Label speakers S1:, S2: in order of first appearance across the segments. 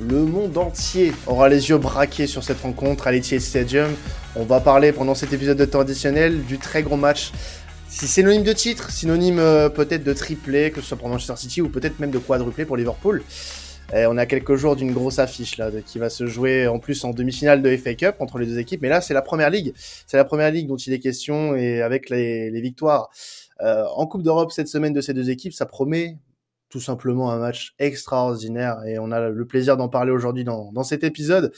S1: Le monde entier aura les yeux braqués sur cette rencontre à l'Etihad Stadium. On va parler pendant cet épisode de temps additionnel du très gros match. Si synonyme de titre, synonyme euh, peut-être de triplé, que ce soit pour Manchester City ou peut-être même de quadruplé pour Liverpool. Et on a quelques jours d'une grosse affiche là, qui va se jouer en plus en demi-finale de FA Cup entre les deux équipes. Mais là, c'est la première ligue. C'est la première ligue dont il est question et avec les, les victoires euh, en Coupe d'Europe cette semaine de ces deux équipes, ça promet tout simplement un match extraordinaire et on a le plaisir d'en parler aujourd'hui dans, dans, cet épisode.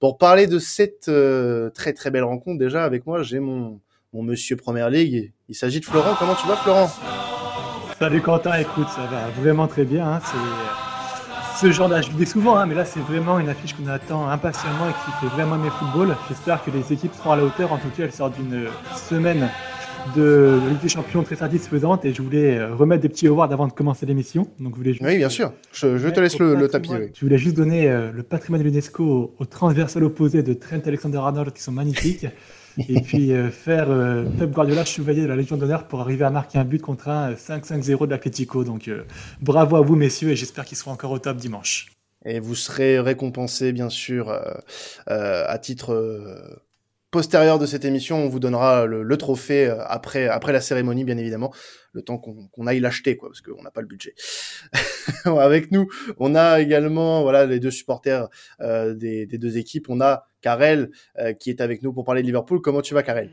S1: Pour parler de cette euh, très très belle rencontre, déjà avec moi, j'ai mon, mon monsieur Première Ligue. Il s'agit de Florent. Comment tu vas, Florent?
S2: Salut Quentin, écoute, ça va vraiment très bien. Hein. C'est ce genre d'affiche, je dis souvent, hein, mais là c'est vraiment une affiche qu'on attend impatiemment et qui fait vraiment aimer football. J'espère que les équipes seront à la hauteur. En tout cas, elles sortent d'une semaine de, Ligue des Champions très satisfaisante et je voulais euh, remettre des petits awards avant de commencer l'émission.
S1: Donc, voulais Oui, bien sûr. Je, te laisse le, tapis.
S2: Je voulais juste donner euh, le patrimoine de l'UNESCO au, transversal opposé de Trent Alexander-Arnold qui sont magnifiques. et puis euh, faire Pep Guardiola chevalier de la Légion d'honneur pour arriver à marquer un but contre un 5-5-0 de l'Atletico. Donc bravo à vous messieurs et j'espère qu'ils seront encore au top dimanche.
S1: Et vous serez récompensé bien sûr à titre postérieure de cette émission, on vous donnera le, trophée euh, après, après la cérémonie, bien évidemment, le temps qu'on aille l'acheter, quoi, parce qu'on n'a pas le budget. Avec nous, on a également voilà les deux supporters euh, des, deux équipes. On a Karel euh, qui est avec nous pour parler de Liverpool. Comment tu vas, Karel?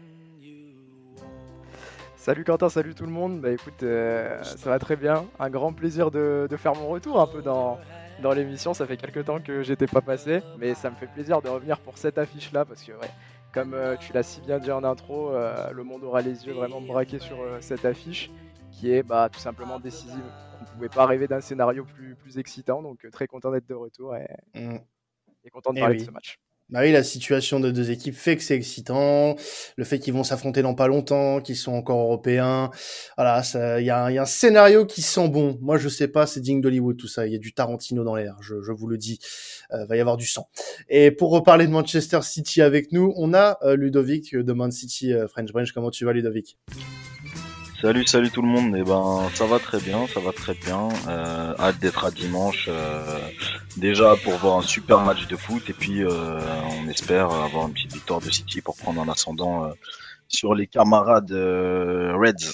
S3: Salut Quentin, salut tout le monde. Bah écoute, ça va très bien. Un grand plaisir de, faire mon retour un peu dans, dans l'émission. Ça fait quelques temps que j'étais pas passé, mais ça me fait plaisir de revenir pour cette affiche là parce que ouais, comme euh, tu l'as si bien dit en intro, euh, le monde aura les yeux vraiment braqués sur euh, cette affiche qui est bah, tout simplement décisive. On ne pouvait pas rêver d'un scénario plus, plus excitant, donc très content d'être de retour et, mmh. content de eh parler de ce match.
S1: Bah oui, la situation de deux équipes fait que c'est excitant. Le fait qu'ils vont s'affronter dans pas longtemps, qu'ils sont encore européens. Voilà, il y, a un scénario qui sent bon. Moi, je sais pas, c'est digne d'Hollywood tout ça. Il y a du Tarantino dans l'air, je, vous le dis. Euh, va y avoir du sang. Et pour reparler de Manchester City avec nous, on a euh, Ludovic de Man City euh, French Branch. Comment tu vas, Ludovic?
S4: Salut, salut tout le monde. Eh ben, ça va très bien, ça va très bien. Euh, hâte d'être à dimanche. Euh, déjà pour voir un super match de foot et puis euh, on espère avoir une petite victoire de City pour prendre un ascendant euh, sur les camarades Reds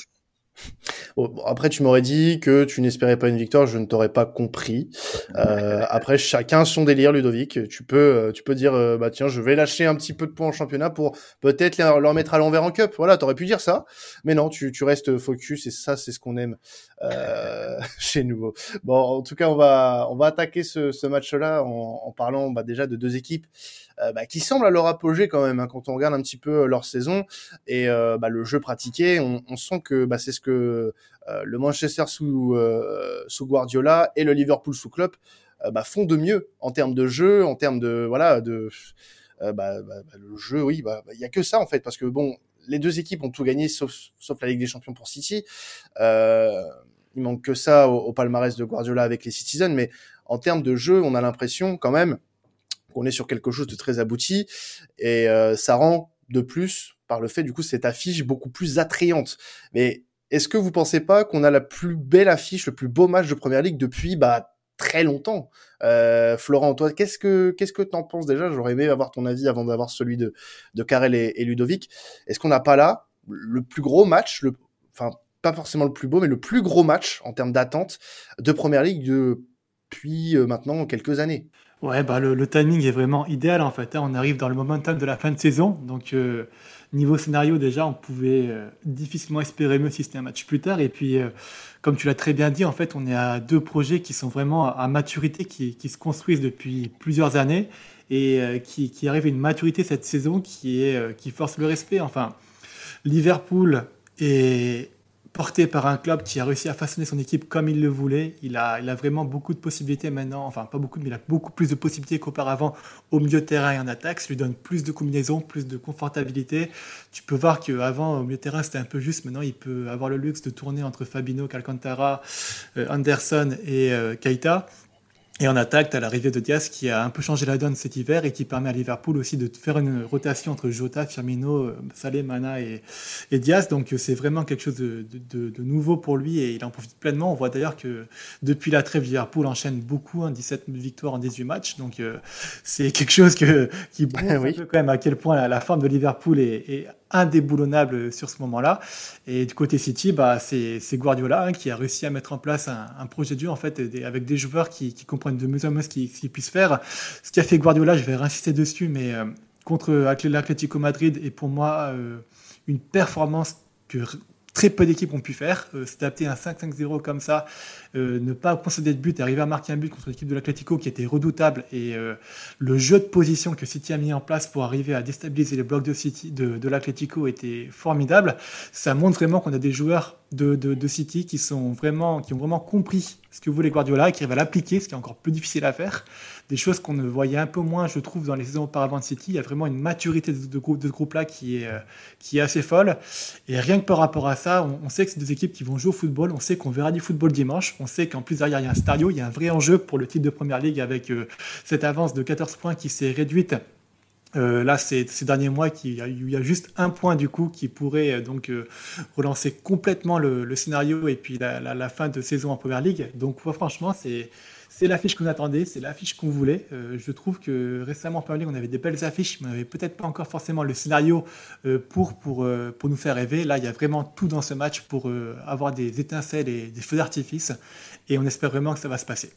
S1: après, tu m'aurais dit que tu n'espérais pas une victoire, je ne t'aurais pas compris. Euh, après, chacun son délire, Ludovic. Tu peux, euh, tu peux dire, euh, bah tiens, je vais lâcher un petit peu de points en championnat pour peut-être leur mettre à l'envers en cup. Voilà, t'aurais pu dire ça, mais non, tu, tu restes focus et ça, c'est ce qu'on aime euh, chez nous. Bon, en tout cas, on va, on va attaquer ce, ce match-là en, en, parlant bah, déjà de deux équipes bah, qui semblent à leur apogée quand même hein, quand on regarde un petit peu leur saison et euh, bah, le jeu pratiqué. On, on sent que bah, c'est ce que euh, le Manchester sous, euh, sous Guardiola et le Liverpool sous Klopp euh, bah, font de mieux en termes de jeu, en termes de voilà de bah, bah, bah, le jeu. Oui, bah il y a que ça en fait parce que bon, les deux équipes ont tout gagné sauf sauf la Ligue des Champions pour City. Euh, il manque que ça au, palmarès de Guardiola avec les Citizens, mais en termes de jeu, on a l'impression quand même qu'on est sur quelque chose de très abouti et euh, ça rend de plus par le fait du coup cette affiche beaucoup plus attrayante. Mais est-ce que vous pensez pas qu'on a la plus belle affiche, le plus beau match de Première Ligue depuis bah très longtemps? Euh, Florent, toi, qu'est-ce que qu'est-ce que t'en penses? Déjà J'aurais aimé avoir ton avis avant d'avoir celui de de Karel et, Ludovic. Est-ce qu'on n'a pas là le plus gros match, le enfin pas forcément le plus beau, mais le plus gros match en termes d'attente de Première Ligue depuis euh, maintenant quelques années?
S2: Ouais, bah le, timing est vraiment idéal en fait. Hein. On arrive dans le momentum de la fin de saison, donc euh, niveau scénario déjà, on pouvait euh, difficilement espérer mieux si c'était un match plus tard. Et puis, euh, comme tu l'as très bien dit, en fait, on est à deux projets qui sont vraiment à maturité, qui, se construisent depuis plusieurs années et qui, arrivent à une maturité cette saison qui qui force le respect. Enfin, Liverpool est porté par un club qui a réussi à façonner son équipe comme il le voulait. Il a, il a vraiment beaucoup de possibilités maintenant, enfin pas beaucoup, mais il a beaucoup plus de possibilités qu'auparavant au milieu de terrain et en attaque. Ça lui donne plus de combinaisons, plus de confortabilité. Tu peux voir qu'avant, au milieu de terrain, c'était un peu juste. Maintenant, il peut avoir le luxe de tourner entre Fabino, Calcantara, euh, Anderson et euh, Keita. Et en attaque, tu as l'arrivée de Diaz qui a un peu changé la donne cet hiver et qui permet à Liverpool aussi de faire une rotation entre Jota, Firmino, Saleh, Mana et, Diaz. Donc c'est vraiment quelque chose de, nouveau pour lui et il en profite pleinement. On voit d'ailleurs que depuis la trêve, Liverpool enchaîne beaucoup, 17 hein, victoires en 18 matchs. Donc c'est quelque chose que, qui montre un peu quand même à quel point la, forme de Liverpool est indéboulonnable sur ce moment-là. Et du côté City, bah, c'est Guardiola hein, qui a réussi à mettre en place un, projet de jeu en fait, avec des joueurs qui, comprennent de mieux en mieux ce qu'ils puissent faire. Ce qui a fait Guardiola, je vais insister dessus, mais euh, contre l'Atlético Madrid est pour moi euh, une performance que très peu d'équipes ont pu faire. Euh, S'adapter à un 5-5-0 comme ça, euh, ne pas concéder de but et arriver à marquer un but contre l'équipe de l'Atlético qui était redoutable et euh, le jeu de position que City a mis en place pour arriver à déstabiliser les blocs de City de, de l'Atlético était formidable. Ça montre vraiment qu'on a des joueurs de, de, City qui sont vraiment qui ont vraiment compris ce que voulait Guardiola et qui arrivent à l'appliquer, ce qui est encore plus difficile à faire des choses qu'on ne voyait un peu moins, je trouve, dans les saisons auparavant de City. Il y a vraiment une maturité de, groupe, de ce groupe-là qui est, euh, qui est assez folle. Et rien que par rapport à ça, on, sait que c'est deux équipes qui vont jouer au football. On sait qu'on verra du football dimanche. On sait qu'en plus derrière, il y a un Stadio. Il y a un vrai enjeu pour le titre de Première Ligue avec euh, cette avance de 14 points qui s'est réduite euh, là, c'est ces derniers mois qu'il y, a juste un point du coup qui pourrait donc relancer complètement le, scénario et puis la, la, fin de saison en Première Ligue. Donc, franchement, c'est c'est l'affiche qu'on attendait, c'est l'affiche qu'on voulait. Euh, je trouve que récemment en Premier League, on avait des belles affiches, mais on n'avait peut-être pas encore forcément le scénario euh, pour, pour, euh, pour nous faire rêver. Là, il y a vraiment tout dans ce match pour avoir des étincelles et des feux d'artifice, et on espère vraiment que ça va se passer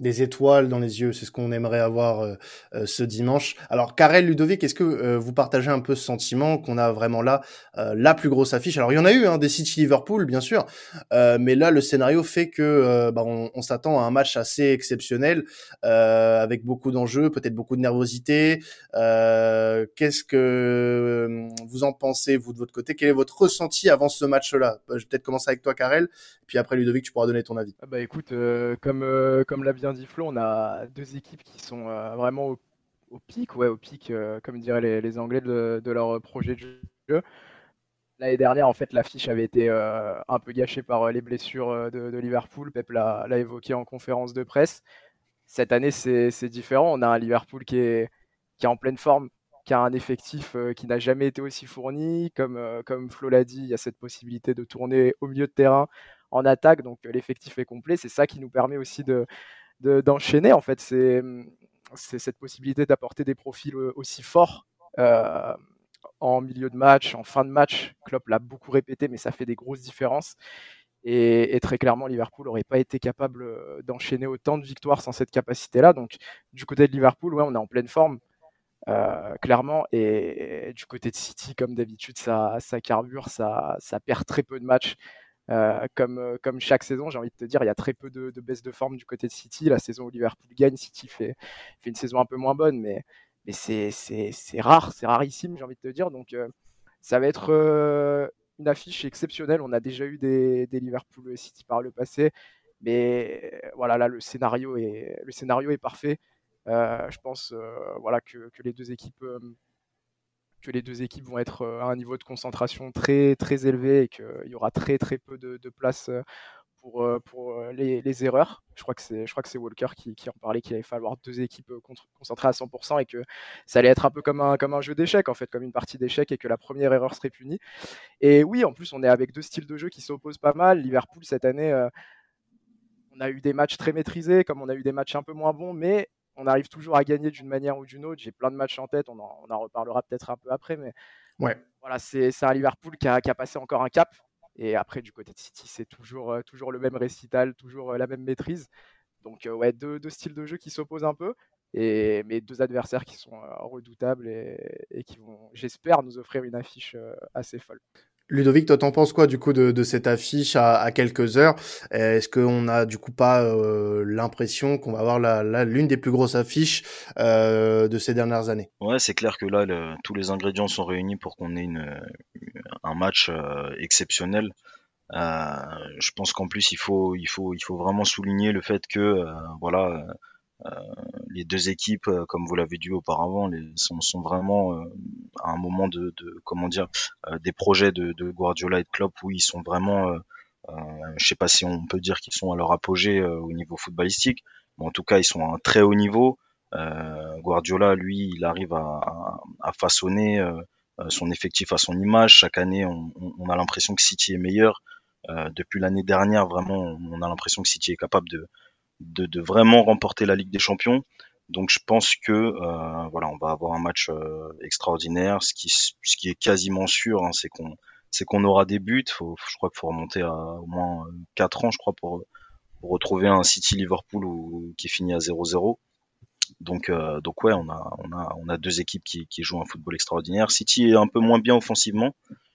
S1: des étoiles dans les yeux. C'est ce qu'on aimerait avoir euh, euh, ce dimanche. Alors, Karel, Ludovic, est-ce que euh, vous partagez un peu ce sentiment qu'on a vraiment là la plus grosse affiche? Alors, il y en a eu, hein, des City Liverpool, bien sûr, mais là, le scénario fait que bah, on, on s'attend à un match assez exceptionnel, avec beaucoup d'enjeux, peut-être beaucoup de nervosité. Qu'est-ce que vous en pensez, vous, de votre côté? Quel est votre ressenti avant ce match-là? Je vais peut-être commencer avec toi, Karel, puis après, Ludovic, tu pourras donner ton avis.
S3: Ah bah écoute, comme, comme l'a bien dit Flo, on a deux équipes qui sont euh, vraiment au, pic, ouais, au pic, euh, comme diraient les, Anglais de, leur projet de jeu. L'année dernière, en fait, l'affiche avait été euh, un peu gâchée par les blessures de, Liverpool. Pep l'a évoqué en conférence de presse. Cette année, c'est différent. On a un Liverpool qui est, qui est en pleine forme, qui a un effectif qui n'a jamais été aussi fourni. Comme, comme Flo l'a dit, il y a cette possibilité de tourner au milieu de terrain en attaque, donc l'effectif est complet. C'est ça qui nous permet aussi de, d'enchaîner. en fait, c'est cette possibilité d'apporter des profils euh, aussi forts euh, en milieu de match, en fin de match. Klopp l'a beaucoup répété, mais ça fait des grosses différences. Et, très clairement, Liverpool n'aurait pas été capable euh, d'enchaîner autant de victoires sans cette capacité-là. Donc, du côté de Liverpool, ouais, on est en pleine forme, clairement. Et, du côté de City, comme d'habitude, ça, ça carbure, ça, ça perd très peu de matchs. Euh, comme, euh, comme chaque saison, j'ai envie de te dire, il y a très peu de, de, baisse de forme du côté de City. La saison où Liverpool gagne, City fait, une saison un peu moins bonne, mais, mais c'est, rare, c'est rarissime, j'ai envie de te dire. Donc, euh, ça va être une affiche exceptionnelle. On a déjà eu des, Liverpool City par le passé, mais voilà, là, le scénario est, parfait. je pense voilà, que, les deux équipes que les deux équipes vont être euh, à un niveau de concentration très très élevé et qu'il y aura très très peu de, place euh, pour, euh, pour les, erreurs. Je crois que c'est je crois que c'est Walker qui, qui, en parlait qu'il allait falloir deux équipes concentrées à 100% et que ça allait être un peu comme un comme un jeu d'échecs en fait, comme une partie d'échecs et que la première erreur serait punie. Et oui, en plus on est avec deux styles de jeu qui s'opposent pas mal. Liverpool cette année on a eu des matchs très maîtrisés, comme on a eu des matchs un peu moins bons, mais on arrive toujours à gagner d'une manière ou d'une autre. J'ai plein de matchs en tête, on en, reparlera peut-être un peu après, mais
S1: ouais.
S3: voilà, c'est un Liverpool qui a, passé encore un cap. Et après, du côté de City, c'est toujours, euh, toujours le même récital, toujours euh, la même maîtrise. Donc, euh, ouais, deux, styles de jeu qui s'opposent un peu, et, mais deux adversaires qui sont redoutables et qui vont, j'espère, nous offrir une affiche assez folle.
S1: Ludovic, toi, t'en penses quoi du coup de, cette affiche à, quelques heures? Est-ce qu'on a du coup pas euh, l'impression qu'on va avoir l'une des plus grosses affiches euh, de ces dernières années?
S4: Ouais, c'est clair que là, tous les ingrédients sont réunis pour qu'on ait une, un match euh, exceptionnel. je pense qu'en plus, il faut, il faut, il faut vraiment souligner le fait que, voilà euh, les deux équipes, euh, comme vous l'avez dit auparavant, sont, vraiment euh, à un moment de, de comment dire des projets de, Guardiola et de Klopp où ils sont vraiment je sais pas si on peut dire qu'ils sont à leur apogée au niveau footballistique, mais en tout cas ils sont à un très haut niveau. Guardiola, lui, il arrive à, façonner son effectif à son image. Chaque année, on, a l'impression que City est meilleur. depuis l'année dernière, vraiment, on a l'impression que City est capable de, vraiment remporter la Ligue des Champions. Donc je pense que euh, voilà, on va avoir un match euh, extraordinaire. Ce qui, ce qui est quasiment sûr, hein, c'est qu'on c'est qu'on aura des buts. Faut, je crois qu'il faut remonter à au moins 4 ans, je crois, pour, pour retrouver un City Liverpool qui finit à 0-0. Donc euh, donc ouais, on a on a on a deux équipes qui, qui jouent un football extraordinaire. City est un peu moins bien offensivement,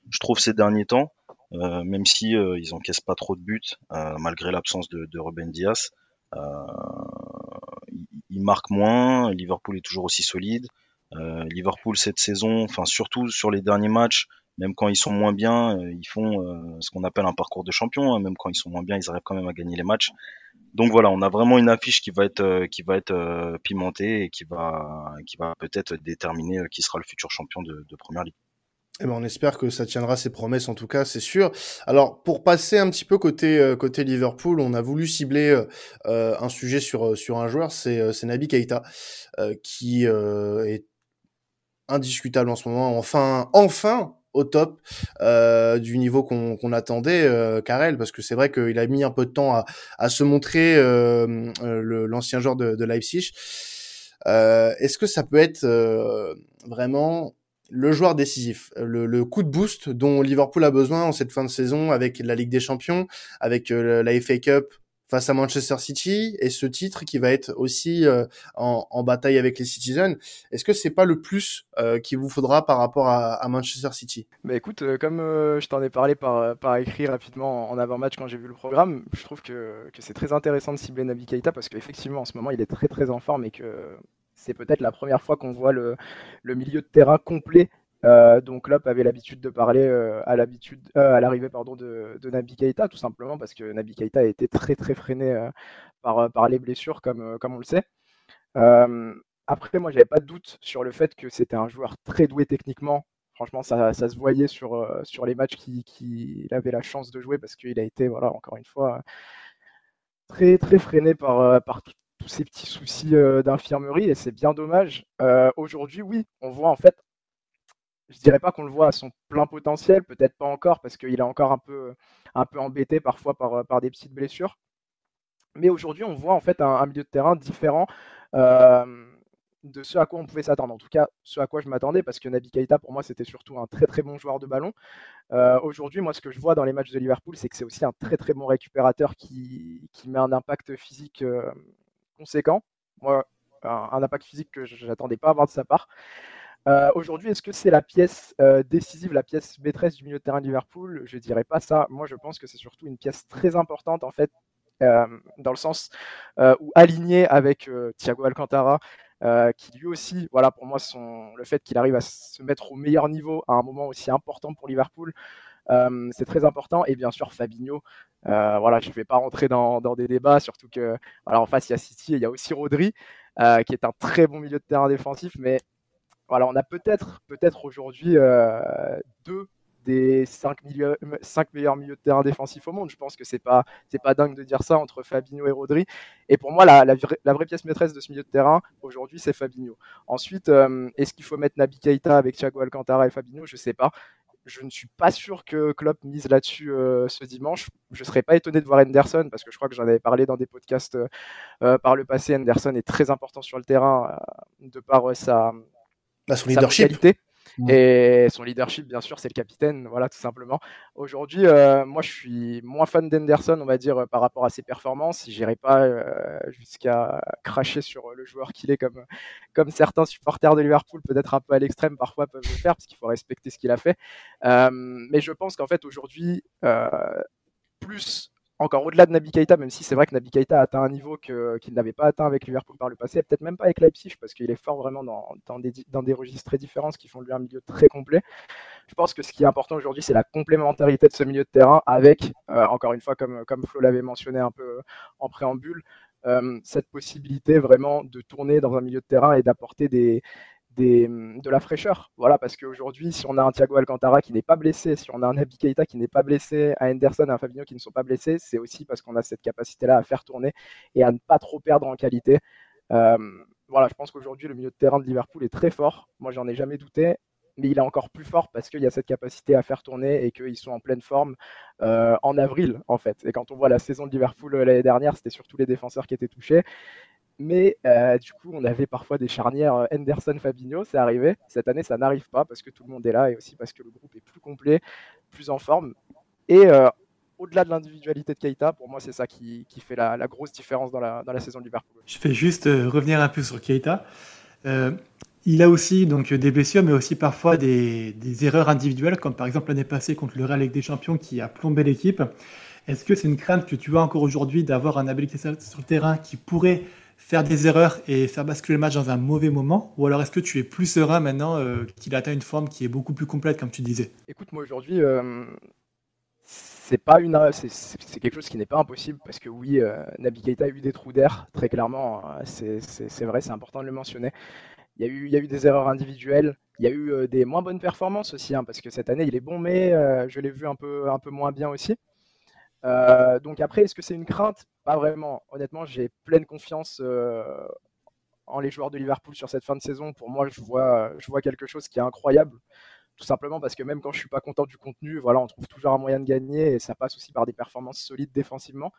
S4: je trouve ces derniers temps, euh, même si euh, ils encaissent pas trop de buts malgré l'absence de, de Ruben Diaz. Euh, il marque moins. Liverpool est toujours aussi solide. Euh, Liverpool cette saison, enfin surtout sur les derniers matchs, même quand ils sont moins bien, euh, ils font euh, ce qu'on appelle un parcours de champion. Hein. Même quand ils sont moins bien, ils arrivent quand même à gagner les matchs. Donc voilà, on a vraiment une affiche qui va être qui va être pimentée et qui va qui va peut-être déterminer qui sera le futur champion de, de première ligue.
S1: Eh ben, on espère que ça tiendra ses promesses en tout cas, c'est sûr. Alors pour passer un petit peu côté euh, côté Liverpool, on a voulu cibler euh, euh, un sujet sur sur un joueur, c'est c'est Naby Keita qui est indiscutable en ce moment, enfin enfin au top du niveau qu'on attendait, euh, Karel, parce que c'est vrai qu'il a mis un peu de temps à, à se montrer l'ancien joueur de, de Leipzig. Est-ce que ça peut être vraiment le joueur décisif, le, coup de boost dont Liverpool a besoin en cette fin de saison avec la Ligue des Champions, avec euh, la FA Cup face à Manchester City et ce titre qui va être aussi euh, en, bataille avec les Citizens. Est-ce que c'est pas le plus euh, qu'il vous faudra par rapport à, Manchester City?
S3: Bah écoute, comme je t'en ai parlé par, par écrit rapidement en avant-match quand j'ai vu le programme, je trouve que, que c'est très intéressant de cibler Naby Keita parce qu'effectivement en ce moment il est très très en forme et que c'est peut-être la première fois qu'on voit le, milieu de terrain complet. Euh, donc Klopp avait l'habitude de parler euh, euh, à l'arrivée pardon de, Nabi Keita tout simplement parce que Naby Keita a été très très freiné par, les blessures comme, on le sait. après moi j'avais pas de doute sur le fait que c'était un joueur très doué techniquement. Franchement ça, se voyait sur, les matchs qu'il avait la chance de jouer parce qu'il a été voilà encore une fois très très freiné par, par ces petits soucis euh, d'infirmerie et c'est bien dommage. Euh, aujourd'hui, oui, on voit en fait, je dirais pas qu'on le voit à son plein potentiel, peut-être pas encore parce qu'il est encore un peu, un peu embêté parfois par, par des petites blessures. Mais aujourd'hui, on voit en fait un, milieu de terrain différent euh, de ce à quoi on pouvait s'attendre. En tout cas, ce à quoi je m'attendais, parce que Nabi Keita, pour moi, c'était surtout un très très bon joueur de ballon. Aujourd'hui, moi, ce que je vois dans les matchs de Liverpool, c'est que c'est aussi un très très bon récupérateur qui, qui met un impact physique conséquent. Moi, un, impact physique que je n'attendais pas à avoir de sa part. Euh, aujourd'hui, est-ce que c'est la pièce euh, décisive, la pièce maîtresse du milieu de terrain de Liverpool? Je dirais pas ça. Moi, je pense que c'est surtout une pièce très importante, en fait, euh, dans le sens où aligné avec Thiago Alcantara, qui lui aussi, voilà, pour moi, son, le fait qu'il arrive à se mettre au meilleur niveau à un moment aussi important pour Liverpool, c'est très important. Et bien sûr, Fabinho. Voilà, je ne vais pas rentrer dans, des débats, surtout que voilà, en face, il y a City et il y a aussi Rodri, qui est un très bon milieu de terrain défensif. Mais voilà, on a peut-être peut-être aujourd'hui deux des 5, 5, meilleurs milieux de terrain défensifs au monde. Je pense que c'est pas pas dingue de dire ça entre Fabinho et Rodri. Et pour moi, la, vraie, pièce maîtresse de ce milieu de terrain aujourd'hui, c'est Fabinho. Ensuite, est-ce qu'il faut mettre Nabi Keita avec Thiago Alcantara et Fabinho? Je sais pas je ne suis pas sûr que Klopp mise là-dessus euh, ce dimanche. Je ne serais pas étonné de voir Henderson parce que je crois que j'en avais parlé dans des podcasts euh, euh, par le passé. Henderson est très important sur le terrain de par sa,
S1: bah, son leadership.
S3: Et son leadership, bien sûr, c'est le capitaine, voilà, tout simplement. Aujourd'hui, euh, moi, je suis moins fan d'Henderson, on va dire, euh, par rapport à ses performances. J'irai pas euh, jusqu'à cracher sur le joueur qu'il est, comme, comme certains supporters de Liverpool, peut-être un peu à l'extrême, parfois peuvent le faire, parce qu'il faut respecter ce qu'il a fait. mais je pense qu'en fait, aujourd'hui, plus encore au-delà de Naby Keita, même si c'est vrai que Naby Keita a atteint un niveau qu'il n'avait pas atteint avec Liverpool par le passé, peut-être même pas avec Leipzig, parce qu'il est fort vraiment dans, dans, des, dans, des, registres très différents, ce qui font de lui un milieu très complet. Je pense que ce qui est important aujourd'hui, c'est la complémentarité de ce milieu de terrain avec, euh, encore une fois, comme, comme Flo l'avait mentionné un peu en préambule, euh, cette possibilité vraiment de tourner dans un milieu de terrain et d'apporter des, de la fraîcheur. Voilà, parce qu'aujourd'hui, si on a un Thiago Alcantara qui n'est pas blessé, si on a un Nabi Keita qui n'est pas blessé, un Henderson, un Fabinho qui ne sont pas blessés, c'est aussi parce qu'on a cette capacité-là à faire tourner et à ne pas trop perdre en qualité. Euh, voilà, je pense qu'aujourd'hui, le milieu de terrain de Liverpool est très fort. Moi, j'en ai jamais douté. Mais il est encore plus fort parce qu'il y a cette capacité à faire tourner et qu'ils sont en pleine forme euh, en avril, en fait. Et quand on voit la saison de Liverpool l'année dernière, c'était surtout les défenseurs qui étaient touchés. Mais euh, du coup, on avait parfois des charnières euh, Henderson-Fabinho, c'est arrivé. Cette année, ça n'arrive pas parce que tout le monde est là et aussi parce que le groupe est plus complet, plus en forme. Et euh, au-delà de l'individualité de Keita, pour moi, c'est ça qui, fait la, grosse différence dans la, saison de Liverpool.
S2: Je fais juste revenir un peu sur Keita. il a aussi donc des blessures, mais aussi parfois des, erreurs individuelles, comme par exemple l'année passée contre le Real Ligue des Champions qui a plombé l'équipe. Est-ce que c'est une crainte que tu as encore aujourd'hui d'avoir un habilité sur le terrain qui pourrait faire des erreurs et faire basculer le match dans un mauvais moment Ou alors est-ce que tu es plus serein maintenant euh, qu'il atteint une forme qui est beaucoup plus complète, comme tu disais?
S3: Écoute, moi aujourd'hui, euh, une, c'est quelque chose qui n'est pas impossible parce que oui, euh, Keita a eu des trous d'air, très clairement. Hein, c'est vrai, c'est important de le mentionner. Il y, a eu, il y a eu des erreurs individuelles, il y a eu des moins bonnes performances aussi, hein, parce que cette année il est bon, mais je l'ai vu un peu, un peu moins bien aussi. Euh, donc après, est-ce que c'est une crainte? Pas vraiment. Honnêtement, j'ai pleine confiance euh, en les joueurs de Liverpool sur cette fin de saison. Pour moi, je vois, je vois quelque chose qui est incroyable. Tout simplement parce que même quand je suis pas content du contenu, voilà, on trouve toujours un moyen de gagner et ça passe aussi par des performances solides défensivement.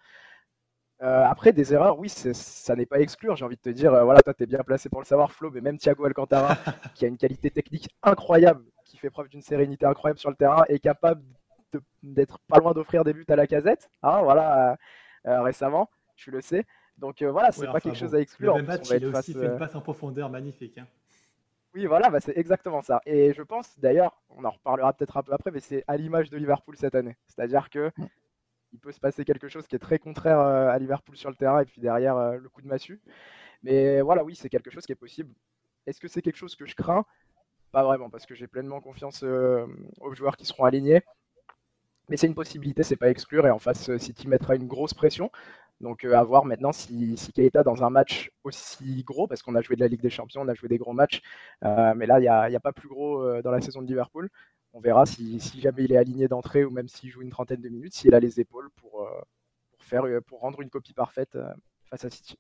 S3: Euh, après, des erreurs, oui, ça n'est pas exclure. J'ai envie de te dire, voilà, toi, tu es bien placé pour le savoir, Flo, mais même Thiago Alcantara, qui a une qualité technique incroyable, qui fait preuve d'une sérénité incroyable sur le terrain, est capable d'être pas loin d'offrir des buts à la casette, hein, voilà, euh, euh, récemment, tu le sais. Donc euh, voilà, c'est pas quelque chose à exclure.
S2: Le match, il a aussi fait une passe en profondeur magnifique. Hein.
S3: Oui, voilà, bah, c'est exactement ça. Et je pense, d'ailleurs, on en reparlera peut-être un peu après, mais c'est à l'image de Liverpool cette année. C'est-à-dire que il peut se passer quelque chose qui est très contraire à Liverpool sur le terrain et puis derrière le coup de massue. Mais voilà, oui, c'est quelque chose qui est possible. Est-ce que c'est quelque chose que je crains? Pas vraiment, parce que j'ai pleinement confiance aux joueurs qui seront alignés. Mais c'est une possibilité, c'est pas exclure. Et en face, euh, City mettra une grosse pression. Donc euh, à voir maintenant si, si Keita dans un match aussi gros, parce qu'on a joué de la Ligue des Champions, on a joué des gros matchs, euh, mais là il n'y a, pas plus gros dans la saison de Liverpool. On verra si, si jamais il est aligné d'entrée ou même s'il joue une trentaine de minutes, s'il a les épaules pour, pour, faire, pour rendre une copie parfaite face à City.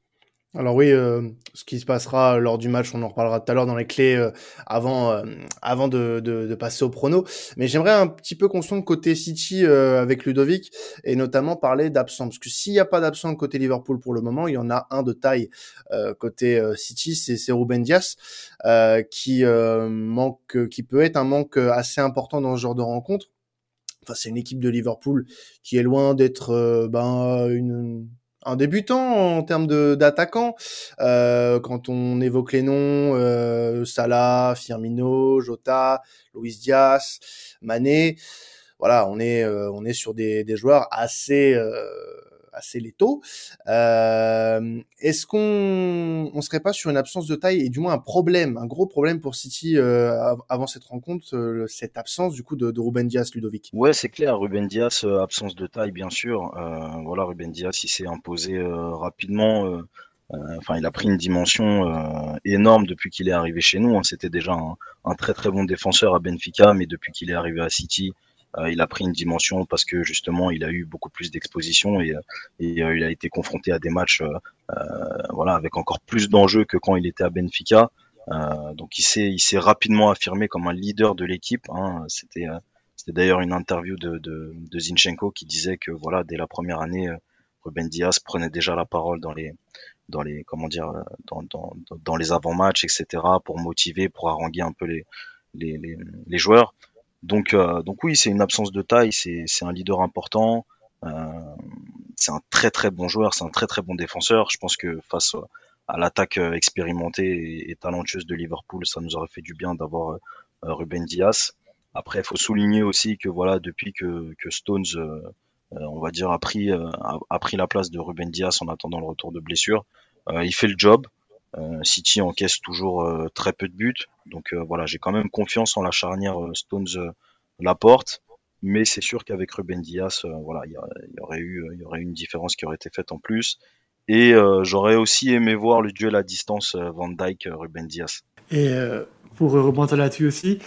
S1: Alors oui, euh, ce qui se passera lors du match, on en reparlera tout à l'heure dans les clés euh, avant euh, avant de, passer au prono. Mais j'aimerais un petit peu qu'on côté City avec Ludovic et notamment parler d'absence. Parce que s'il n'y a pas d'absent côté Liverpool pour le moment, il y en a un de taille côté City, c'est Ruben Dias qui manque, qui peut être un manque assez important dans ce genre de rencontre. Enfin, c'est une équipe de Liverpool qui est loin d'être ben une un débutant en termes d'attaquants. Euh, quand on évoque les noms, euh, Salah, Firmino, Jota, Luis Diaz, Mané, voilà, on est euh, on est sur des, des joueurs assez euh, assez létaux. Euh, est-ce qu'on on serait pas sur une absence de taille et du moins un problème, un gros problème pour City euh, avant cette rencontre, euh, cette absence du coup de, Ruben Diaz, Ludovic?
S4: Ouais, c'est clair. Ruben Diaz, absence de taille, bien sûr. voilà, Ruben Diaz, il s'est imposé rapidement. Enfin, il a pris une dimension énorme depuis qu'il est arrivé chez nous. Hein. C'était déjà un, un, très très bon défenseur à Benfica, mais depuis qu'il est arrivé à City, il a pris une dimension parce que justement il a eu beaucoup plus d'exposition et, et euh, il a été confronté à des matchs euh, voilà avec encore plus d'enjeux que quand il était à Benfica. donc il s'est il s'est rapidement affirmé comme un leader de l'équipe. Hein. C'était c'était d'ailleurs une interview de, de, de, Zinchenko qui disait que voilà dès la première année Ruben Diaz prenait déjà la parole dans les dans les comment dire dans, dans, dans les avant-matchs etc pour motiver pour haranguer un peu les les, les, les joueurs donc, euh, donc oui, c'est une absence de taille, c'est un leader important, euh, c'est un très très bon joueur, c'est un très très bon défenseur. Je pense que face à l'attaque euh, expérimentée et, talentueuse de Liverpool, ça nous aurait fait du bien d'avoir Ruben Diaz. Après, il faut souligner aussi que voilà, depuis que, que Stones, on va dire, a pris, a, pris la place de Ruben Diaz en attendant le retour de blessure, il fait le job. Euh, City encaisse toujours euh, très peu de buts, donc euh, voilà, j'ai quand même confiance en la charnière Stones Laporte, mais c'est sûr qu'avec Ruben Diaz, voilà, il y, aurait eu, il y aurait une différence qui aurait été faite en plus. Et j'aurais aussi aimé voir le duel à distance Van Dyke Ruben Diaz.
S2: Et pour rebondir là-dessus aussi,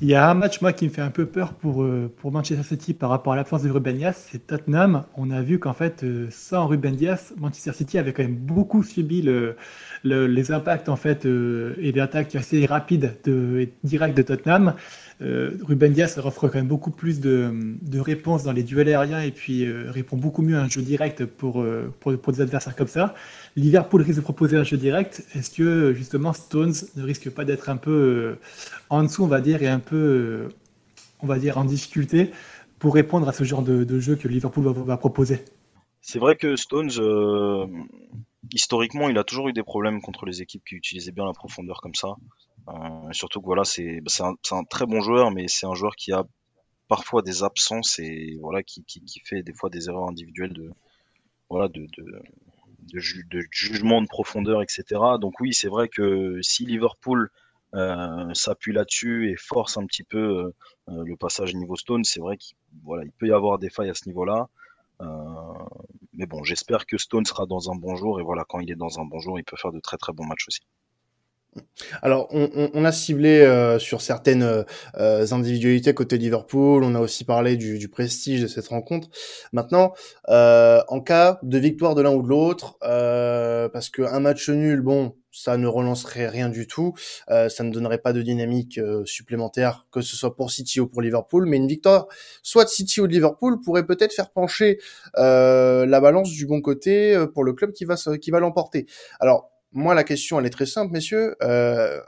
S2: il y a un match moi qui me fait un peu peur pour, euh, pour Manchester City par rapport à l'absence de Ruben Dias, c'est Tottenham. On a vu qu'en fait, euh, sans Ruben Dias, Manchester City avait quand même beaucoup subi le, les impacts en fait euh, et les attaques assez rapides de, et de Tottenham. Ruben Dias offre quand même beaucoup plus de, réponses dans les duels aériens et puis répond beaucoup mieux à un jeu direct pour, pour, des adversaires comme ça. Liverpool risque de proposer un jeu direct. Est-ce que justement Stones ne risque pas d'être un peu euh, en dessous, va dire, et un peu, euh, on va dire, en difficulté pour répondre à ce genre de, jeu que Liverpool va, proposer?
S4: C'est vrai que Stones, euh, historiquement, il a toujours eu des problèmes contre les équipes qui utilisaient bien la profondeur comme ça. Surtout que voilà, c'est un, très bon joueur, mais c'est un joueur qui a parfois des absences et voilà qui, fait des fois des erreurs individuelles de voilà de, jugement de profondeur, etc. Donc oui, c'est vrai que si Liverpool euh, s'appuie là-dessus et force un petit peu euh, euh, le passage niveau Stone, c'est vrai qu'il il peut y avoir des failles à ce niveau-là. mais bon, j'espère que Stone sera dans un bon jour et voilà, quand il est dans un bon jour, il peut faire de très très bons matchs aussi.
S1: Alors, on, a ciblé euh, sur certaines euh, individualités côté Liverpool. On a aussi parlé du, prestige de cette rencontre. Maintenant, euh, en cas de victoire de l'un ou de l'autre, parce qu'un match nul, bon, ça ne relancerait rien du tout, ça ne donnerait pas de dynamique supplémentaire, que ce soit pour City ou pour Liverpool. Mais une victoire, soit de City ou de Liverpool, pourrait peut-être faire pencher la balance du bon côté pour le club qui va qui va l'emporter. Alors moi, la question, elle est très simple, messieurs. Euh,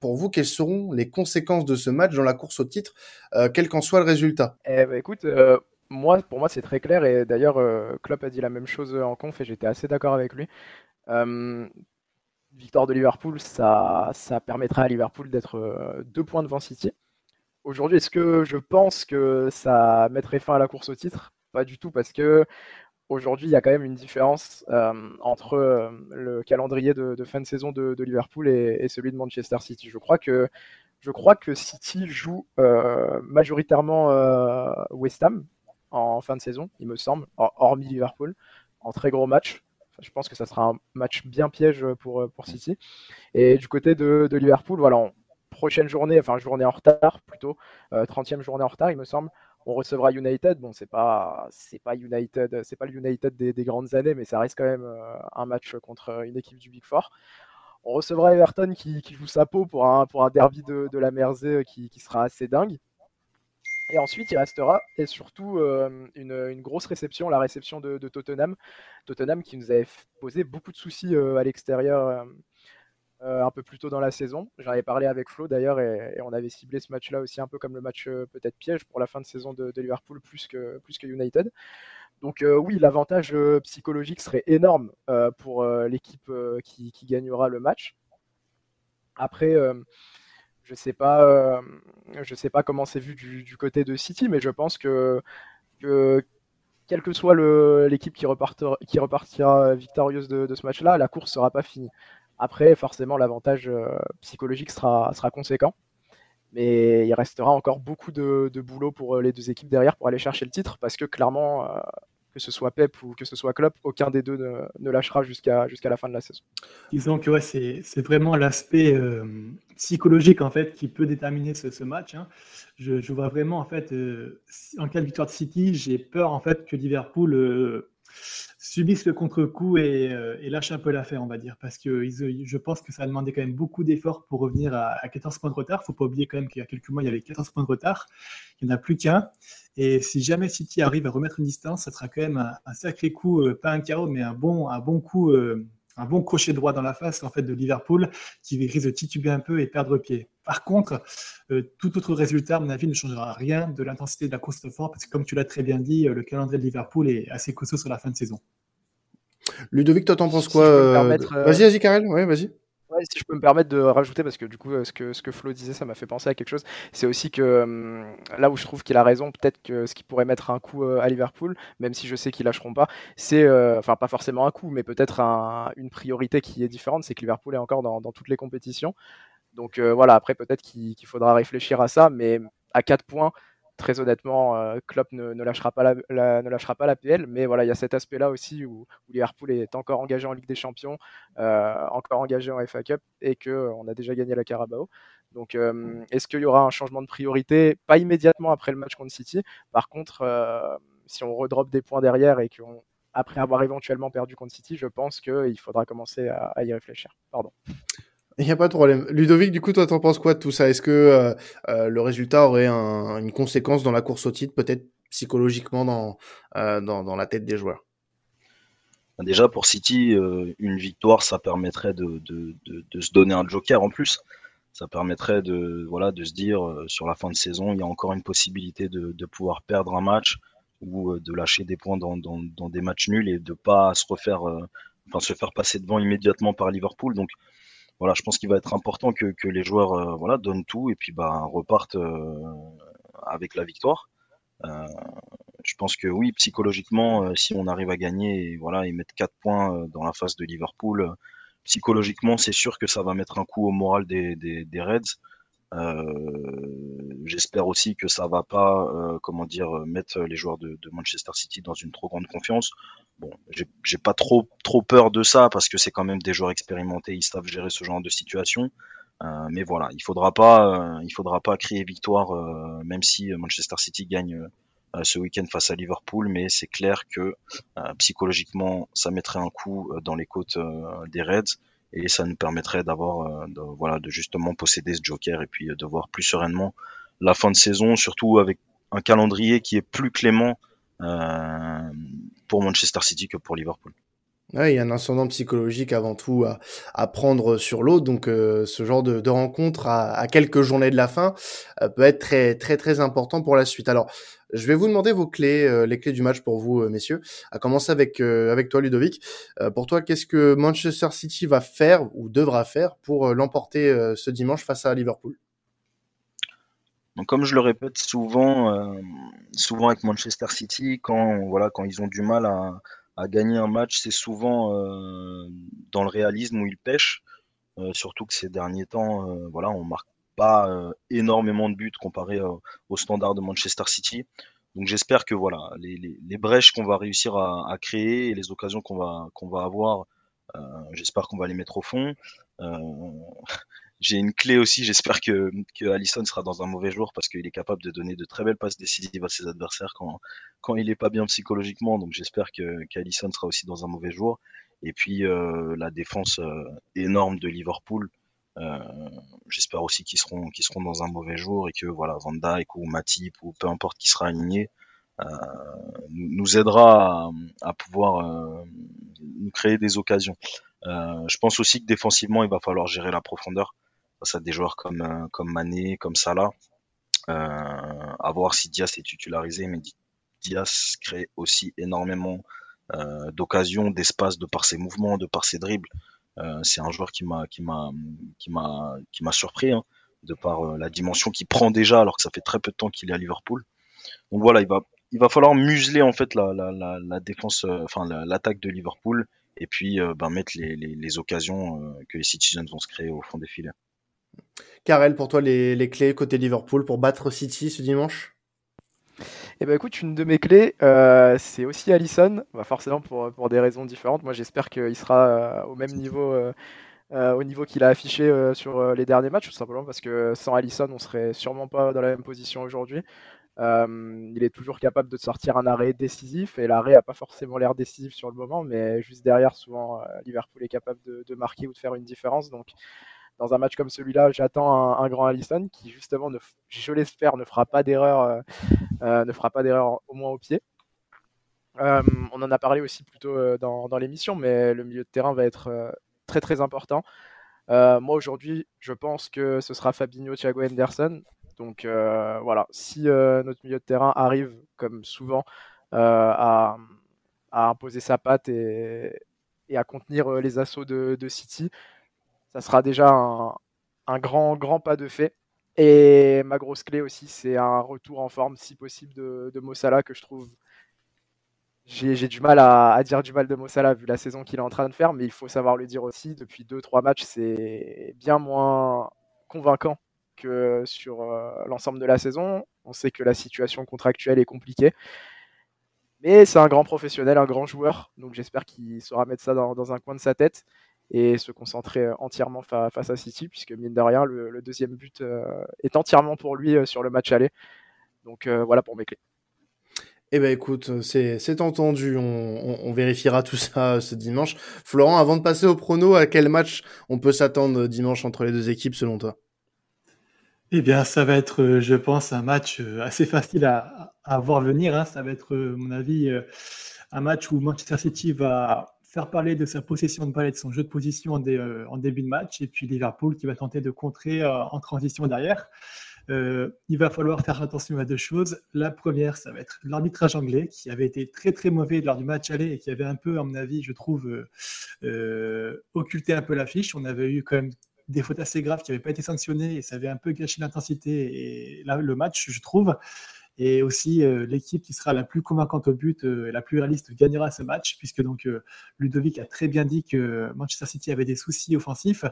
S1: pour vous, quelles seront les conséquences de ce match dans la course au titre, euh, quel qu'en soit le résultat?
S3: Eh ben, Écoute, euh, moi, pour moi, c'est très clair. Et d'ailleurs, Klopp a dit la même chose en conf et j'étais assez d'accord avec lui. victoire de Liverpool, ça, ça permettra à Liverpool d'être deux points devant City. Aujourd'hui, est-ce que je pense que ça mettrait fin à la course au titre? Pas du tout, parce que aujourd'hui, il y a quand même une différence euh, entre euh, le calendrier de, fin de saison de, Liverpool et, celui de Manchester City. Je crois que, je crois que City joue euh, majoritairement West Ham en fin de saison, il me semble, hormis Liverpool, en très gros match. je pense que ça sera un match bien piège pour, pour City. Et du côté de, Liverpool, voilà, prochaine journée, enfin journée en retard plutôt, 30e journée en retard, il me semble on recevra United. Bon, c'est pas c'est pas United, c'est pas le United des, grandes années, mais ça reste quand même euh, un match contre une équipe du Big Four. On recevra Everton qui, joue sa peau pour un, pour un derby de, la Mersey qui, sera assez dingue. Et ensuite, il restera, et surtout, euh, une, grosse réception, la réception de, Tottenham. Tottenham qui nous avait posé beaucoup de soucis euh, à l'extérieur euh, un peu plus tôt dans la saison. J'en avais parlé avec Flo d'ailleurs et, on avait ciblé ce match-là aussi un peu comme le match euh, peut-être piège pour la fin de saison de, Liverpool plus que, plus que United. Donc euh, oui, l'avantage psychologique serait énorme pour l'équipe qui, gagnera le match. Après, je sais pas, sais pas comment c'est vu du, côté de City, mais je pense que, que quelle que soit l'équipe qui repartira, victorieuse de, de ce match-là, la course sera pas finie. Après, forcément, l'avantage euh, psychologique sera, conséquent. Mais il restera encore beaucoup de, boulot pour euh, les deux équipes derrière pour aller chercher le titre parce que clairement, euh, que ce soit Pep ou que ce soit Klopp, aucun des deux ne, lâchera jusqu'à la fin de la saison.
S2: Disons que c'est vraiment l'aspect psychologique en fait qui peut déterminer ce, match. Hein. Je, vois vraiment en fait, en cas de victoire de City, j'ai peur en fait que Liverpool subissent le contre-coup et, euh, et, lâchent un peu l'affaire, on va dire, parce que je pense que ça a demandé quand même beaucoup d'efforts pour revenir à, 14 points de retard. Faut pas oublier quand même qu'il y a quelques mois, il y avait 14 points de retard. Il n'y en a plus qu'un. Et si jamais City arrive à remettre une distance, ça sera quand même un, sacré coup, euh, pas un carreau, mais un bon, coup euh, un bon crochet droit dans la face en fait de Liverpool qui risque de tituber un peu et perdre pied. Par contre, euh, tout autre résultat, à mon avis, ne changera rien de l'intensité de la course de fort parce que comme tu l'as très bien dit, euh, le calendrier de Liverpool est assez costaud sur la fin de saison.
S1: Ludovic, toi t'en penses quoi euh, Vas-y, vas-y, Karel. Ouais, vas-y
S3: si je peux me permettre de rajouter, parce que du coup, ce que, ce que Flo disait, ça m'a fait penser à quelque chose, c'est aussi que hum, là où je trouve qu'il a raison, peut-être que ce qui pourrait mettre un coup euh, à Liverpool, même si je sais qu'ils lâcheront pas, c'est, euh, enfin pas forcément un coup, mais peut-être une priorité qui est différente, c'est que Liverpool est encore dans, toutes les compétitions. Donc euh, voilà, après peut-être qu'il faudra réfléchir à ça, mais à 4 points, très honnêtement, euh, Klopp ne, lâchera pas la, PL, mais voilà, il y a cet aspect-là aussi où, Liverpool est encore engagé en Ligue des Champions, euh, encore engagé en FA Cup et que euh, a déjà gagné la Carabao. Donc, est-ce qu'il y aura un changement de priorité? Pas immédiatement après le match contre City. Par contre, si on redrop des points derrière et qu'après avoir éventuellement perdu contre City, je pense qu'il faudra commencer à, à y réfléchir. Pardon.
S1: Il n'y a pas de problème. Ludovic, du coup, toi, t'en penses quoi de tout ça? Est-ce que euh, euh, le résultat aurait une conséquence dans la course au titre, peut-être psychologiquement dans, euh, dans, la tête des joueurs?
S4: Déjà, pour City, une victoire, ça permettrait de, de, de, se donner un joker en plus. Ça permettrait de, voilà, de se dire, sur la fin de saison, il y a encore une possibilité de, pouvoir perdre un match ou de lâcher des points dans, dans, des matchs nuls et de pas se refaire, enfin, se faire passer devant immédiatement par Liverpool. Donc, voilà, je pense qu'il va être important que, les joueurs euh, voilà, donnent tout et puis bah, repartent euh, avec la victoire. Euh, je pense que oui, psychologiquement, si on arrive à gagner et voilà, et mettre 4 points dans la face de Liverpool, psychologiquement, c'est sûr que ça va mettre un coup au moral des Reds. Euh, J'espère aussi que ça va pas, euh, comment dire, mettre les joueurs de, de, Manchester City dans une trop grande confiance. Bon, j'ai pas trop trop peur de ça parce que c'est quand même des joueurs expérimentés, ils savent gérer ce genre de situation. Euh, mais voilà, il faudra pas, euh, il faudra pas crier victoire, euh, même si Manchester City gagne ce week-end face à Liverpool. Mais c'est clair que psychologiquement, ça mettrait un coup dans les côtes des Reds et ça nous permettrait d'avoir, de, voilà, de justement posséder ce joker et puis de voir plus sereinement la fin de saison, surtout avec un calendrier qui est plus clément euh, pour Manchester City que pour Liverpool.
S1: Il y a un ascendant psychologique avant tout à, à prendre sur l'autre, donc euh, ce genre de, de rencontre à, à, quelques journées de la fin euh, peut être très très très important pour la suite. Alors, je vais vous demander vos clés, les clés du match pour vous, messieurs. À commencer avec avec toi, Ludovic. pour toi, qu'est-ce que Manchester City va faire ou devra faire pour l'emporter ce dimanche face à Liverpool?
S4: Donc, comme je le répète souvent, euh, souvent avec Manchester City, quand voilà, quand ils ont du mal à, à gagner un match, c'est souvent euh, dans le réalisme où ils pêchent. Euh, surtout que ces derniers temps, euh, voilà, on marque pas énormément de buts comparé au standard de Manchester City. Donc j'espère que voilà, les, brèches qu'on va réussir à, à, créer et les occasions qu'on va qu'on va avoir, j'espère qu'on va les mettre au fond. J'ai une clé aussi, j'espère que, que Allison sera dans un mauvais jour parce qu'il est capable de donner de très belles passes décisives à ses adversaires quand, quand il est pas bien psychologiquement. Donc j'espère que qu'Allison sera aussi dans un mauvais jour. Et puis euh, la défense euh, énorme de Liverpool, euh, j'espère aussi qu'ils seront qu'ils seront dans un mauvais jour et que voilà Van Dijk ou Matip ou peu importe qui sera aligné euh, nous aidera à, à pouvoir euh, nous créer des occasions. Euh, je pense aussi que défensivement il va falloir gérer la profondeur face à des joueurs comme, euh, comme Mané, comme Salah. Euh, à voir si Diaz est titularisé, mais Diaz crée aussi énormément euh, d'occasions, d'espace de par ses mouvements, de par ses dribbles. Euh, c'est un joueur qui m'a qui m'a qui m'a qui m'a surpris hein, de par euh, la dimension qu'il prend déjà alors que ça fait très peu de temps qu'il est à Liverpool. Donc voilà, il va il va falloir museler en fait la la la, la défense, euh, enfin l'attaque de Liverpool et puis ben, mettre les, les, les occasions que les Citizens vont se créer au fond des filets.
S1: Karel, pour toi, les, clés côté Liverpool pour battre City ce dimanche?
S3: Eh ben écoute, une de mes clés, euh, c'est aussi Allison, bah forcément pour, pour des raisons différentes. Moi j'espère qu'il sera euh, au même niveau, euh, au niveau qu'il a affiché sur les derniers matchs, tout simplement parce que sans Allison on serait sûrement pas dans la même position aujourd'hui. il est toujours capable de sortir un arrêt décisif et l'arrêt a pas forcément l'air décisif sur le moment, mais juste derrière souvent Liverpool est capable de, de, marquer ou de faire une différence. Donc dans un match comme celui-là, j'attends un, grand Allison qui justement, je l'espère, ne fera pas d'erreur, euh, euh, ne fera pas d'erreur au moins au pied. Euh, on en a parlé aussi plutôt dans, dans l'émission, mais le milieu de terrain va être très très important. moi aujourd'hui, je pense que ce sera Fabinho, Thiago Henderson. Donc voilà, si notre milieu de terrain arrive comme souvent à, imposer sa patte et, à contenir les assauts de City, ça sera déjà un, grand, grand pas de fait. Et ma grosse clé aussi, c'est un retour en forme, si possible, de, Mossala, que je trouve. J'ai du mal à, dire du mal de Mossala vu la saison qu'il est en train de faire, mais il faut savoir le dire aussi. Depuis 2-3 matchs, c'est bien moins convaincant que sur euh, l'ensemble de la saison. On sait que la situation contractuelle est compliquée. Mais c'est un grand professionnel, un grand joueur. Donc j'espère qu'il saura mettre ça dans, un coin de sa tête et se concentrer entièrement face à City, puisque mine de rien, le, deuxième but est entièrement pour lui sur le match aller. Donc voilà pour mes clés.
S1: Eh ben écoute, c'est entendu, on, vérifiera tout ça ce dimanche. Florent, avant de passer au prono, à quel match on peut s'attendre dimanche entre les deux équipes selon toi?
S2: Eh bien, ça va être, je pense, un match assez facile à, voir venir. Hein. Ça va être, à mon avis, un match où Manchester City va faire parler de sa possession de balle de son jeu de position en, en début de match, et puis Liverpool qui va tenter de contrer en transition derrière. Euh, il va falloir faire attention à deux choses. La première, ça va être l'arbitrage anglais, qui avait été très très mauvais lors du match aller et qui avait un peu, à mon avis, je trouve, euh, euh, occulté un peu l'affiche. On avait eu quand même des fautes assez graves qui n'avaient pas été sanctionnées et ça avait un peu gâché l'intensité et là, le match, je trouve. Et aussi, euh, l'équipe qui sera la plus convaincante au but euh, et la plus réaliste gagnera ce match, puisque donc euh, Ludovic a très bien dit que Manchester City avait des soucis offensifs.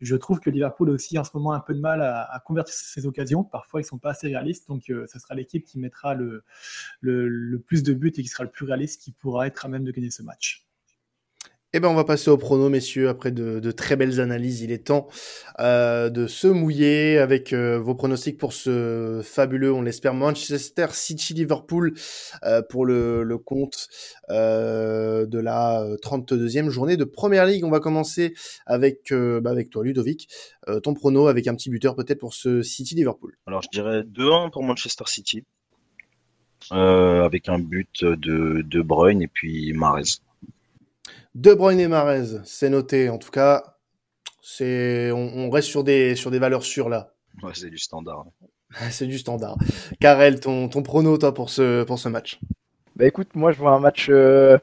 S2: Je trouve que Liverpool a aussi en ce moment un peu de mal à, convertir ces occasions. Parfois, ils sont pas assez réalistes. Donc, ce sera l'équipe qui mettra le, le plus de buts et qui sera le plus réaliste qui pourra être à même de gagner ce match.
S1: Eh ben, on va passer au prono, messieurs. Après de, très belles analyses, il est temps euh, de se mouiller avec euh, vos pronostics pour ce fabuleux, on l'espère, Manchester City-Liverpool euh, pour le, compte de la 32e journée de Première Ligue. On va commencer avec, bah, toi, Ludovic. ton prono avec un petit buteur peut-être pour ce City-Liverpool.
S4: Alors, je dirais 2-1 pour Manchester City. avec un but de De et puis Mahrez.
S1: De Bruyne et Marez, c'est noté. En tout cas, c'est on, reste sur des sur des valeurs sûres là.
S4: Ouais, c'est du standard.
S1: c'est du standard. Karel, ton, ton prono toi pour ce pour ce match?
S3: Bah écoute, moi je vois un match euh,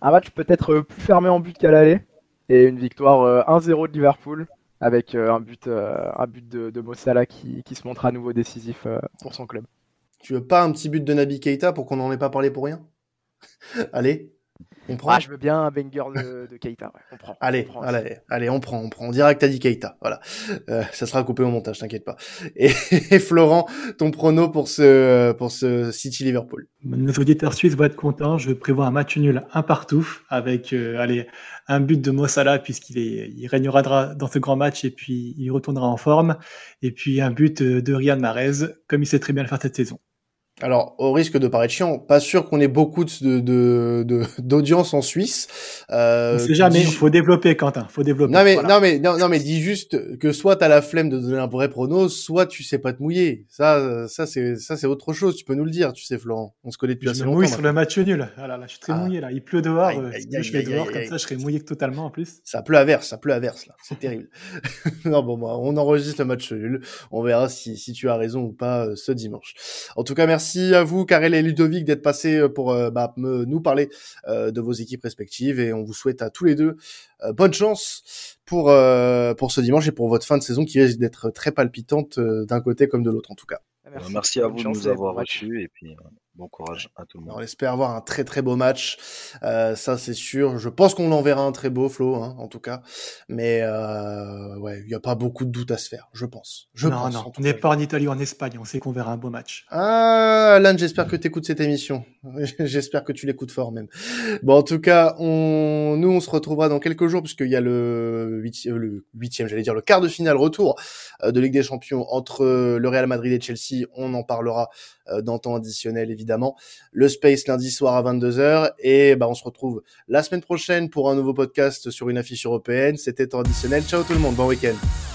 S3: un match peut-être plus fermé en but qu'à l'aller et une victoire 1-0 euh, de Liverpool avec euh, un but un but de, de Mossala qui, qui se montre à nouveau décisif pour son club.
S1: Tu veux pas un petit but de Nabi Keita pour qu'on n'en ait pas parlé pour rien? Allez,
S3: on prend. Ah, je veux bien un banger de, de Keita. on prend.
S1: Allez, allez, allez, on prend, on prend. On que t'as dit Keita. Voilà. Euh, ça sera coupé au montage, t'inquiète pas. Et, Florent, ton prono pour ce, pour ce City Liverpool.
S2: Nos auditeurs suisses vont être contents. Je prévois un match nul, un partout, avec, euh, allez, un but de Mossala puisqu'il est, il régnera dans ce grand match et puis il retournera en forme. Et puis un but de Riyad Mahrez, comme il sait très bien le faire cette saison.
S1: Alors, au risque de paraître chiant, pas sûr qu'on ait beaucoup de d'audience en Suisse.
S2: Euh, c'est jamais. Il faut développer, Quentin. Faut développer.
S1: Non mais non mais non, mais dis juste que soit t'as la flemme de donner un vrai prono, soit tu sais pas te mouiller. Ça ça c'est ça c'est autre chose. Tu peux nous le dire, tu sais Florent. On se connaît depuis
S2: assez
S1: longtemps.
S2: Mouille sur le match nul. Ah là, là, je suis très ah. mouillé là. Il pleut dehors. Euh, je serais dehors comme ça, je serais mouillé totalement en plus.
S1: Ça pleut à verse, ça pleut à verse là. C'est terrible. non bon, moi, on enregistre le match nul. On verra si si tu as raison ou pas euh, ce dimanche. En tout cas, merci merci à vous, Karel et Ludovic, d'être passés euh, pour euh, bah, nous parler euh, de vos équipes respectives et on vous souhaite à tous les deux bonne chance pour pour ce dimanche et pour votre fin de saison qui risque d'être très palpitante d'un côté comme de l'autre en tout cas.
S4: Merci, à vous de nous avoir reçus et puis bon courage à tout le monde.
S1: On espère avoir un très très beau match, euh, ça c'est sûr. Je pense qu'on en verra un très beau, Flo, hein, en tout cas. Mais euh, ouais, il n'y a pas beaucoup de doutes à se faire, je pense. Je
S2: non,
S1: pense,
S2: non, on n'est pas en Italie ou en Espagne, on sait qu'on verra un beau match.
S1: Ah, Alan, j'espère que tu écoutes cette émission. j'espère que tu l'écoutes fort même. Bon, en tout cas, on... nous on se retrouvera dans quelques jours puisqu'il y a le huitième, le huitième, j'allais dire le quart de finale retour euh, de Ligue des Champions entre le Real Madrid et Chelsea. On en parlera dans temps additionnel évidemment. Le Space lundi soir à 22h et bah on se retrouve la semaine prochaine pour un nouveau podcast sur une affiche européenne. C'était temps additionnel. Ciao tout le monde, bon week-end.